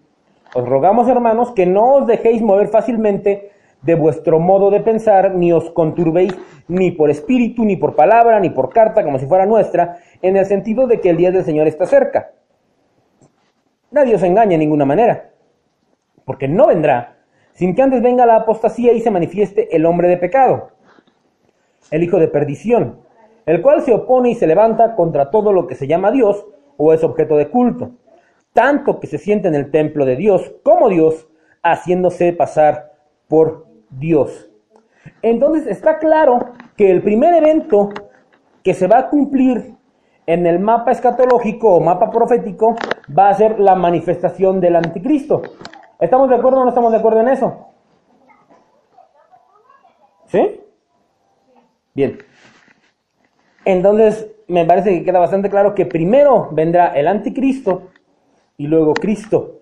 os rogamos, hermanos, que no os dejéis mover fácilmente de vuestro modo de pensar, ni os conturbéis ni por espíritu, ni por palabra, ni por carta, como si fuera nuestra, en el sentido de que el día del Señor está cerca. Nadie os engaña en ninguna manera, porque no vendrá sin que antes venga la apostasía y se manifieste el hombre de pecado, el hijo de perdición, el cual se opone y se levanta contra todo lo que se llama Dios o es objeto de culto, tanto que se siente en el templo de Dios como Dios, haciéndose pasar por Dios. Entonces está claro que el primer evento que se va a cumplir en el mapa escatológico o mapa profético va a ser la manifestación del anticristo. ¿Estamos de acuerdo o no estamos de acuerdo en eso? ¿Sí? Bien. Entonces, me parece que queda bastante claro que primero vendrá el anticristo y luego Cristo.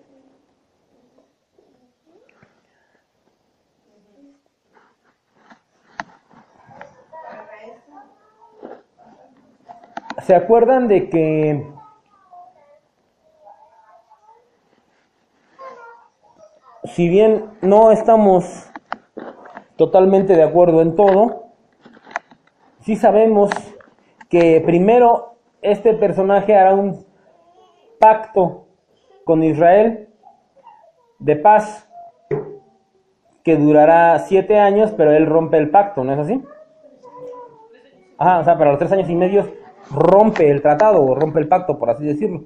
¿Se acuerdan de que si bien no estamos totalmente de acuerdo en todo, sí sabemos que primero este personaje hará un pacto con Israel de paz que durará siete años, pero él rompe el pacto, ¿no es así? Ajá, o sea, para los tres años y medio rompe el tratado o rompe el pacto, por así decirlo.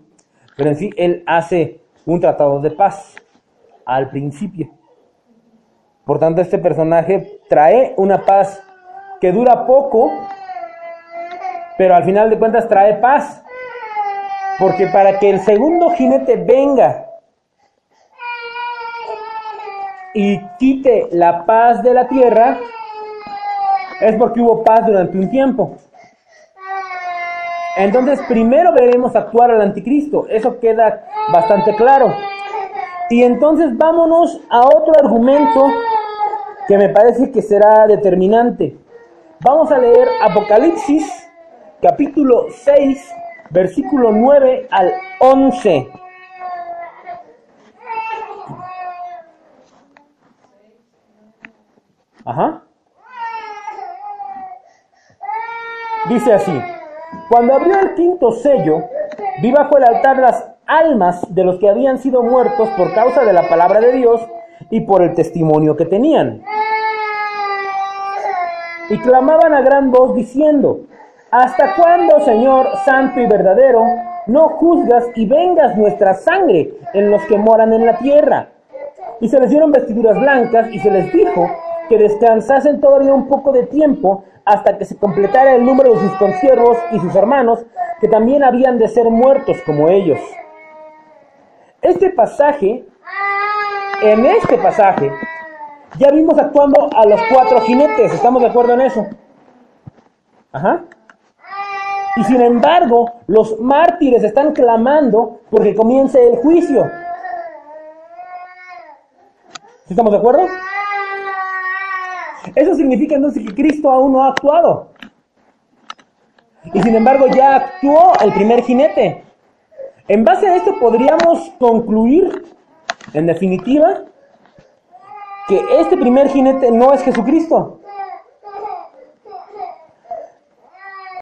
Pero en sí, él hace un tratado de paz al principio. Por tanto, este personaje trae una paz que dura poco, pero al final de cuentas trae paz. Porque para que el segundo jinete venga y quite la paz de la tierra, es porque hubo paz durante un tiempo. Entonces, primero veremos actuar al anticristo. Eso queda bastante claro. Y entonces vámonos a otro argumento que me parece que será determinante. Vamos a leer Apocalipsis capítulo 6, versículo 9 al 11. Ajá. Dice así, cuando abrió el quinto sello, vi bajo el altar las almas de los que habían sido muertos por causa de la palabra de Dios y por el testimonio que tenían. Y clamaban a gran voz diciendo, ¿Hasta cuándo, Señor Santo y verdadero, no juzgas y vengas nuestra sangre en los que moran en la tierra? Y se les dieron vestiduras blancas y se les dijo que descansasen todavía un poco de tiempo hasta que se completara el número de sus consiervos y sus hermanos, que también habían de ser muertos como ellos. Este pasaje, en este pasaje, ya vimos actuando a los cuatro jinetes, ¿estamos de acuerdo en eso? Ajá. Y sin embargo, los mártires están clamando porque comience el juicio. ¿Estamos de acuerdo? Eso significa entonces que Cristo aún no ha actuado. Y sin embargo ya actuó el primer jinete. En base a esto podríamos concluir, en definitiva, que este primer jinete no es Jesucristo.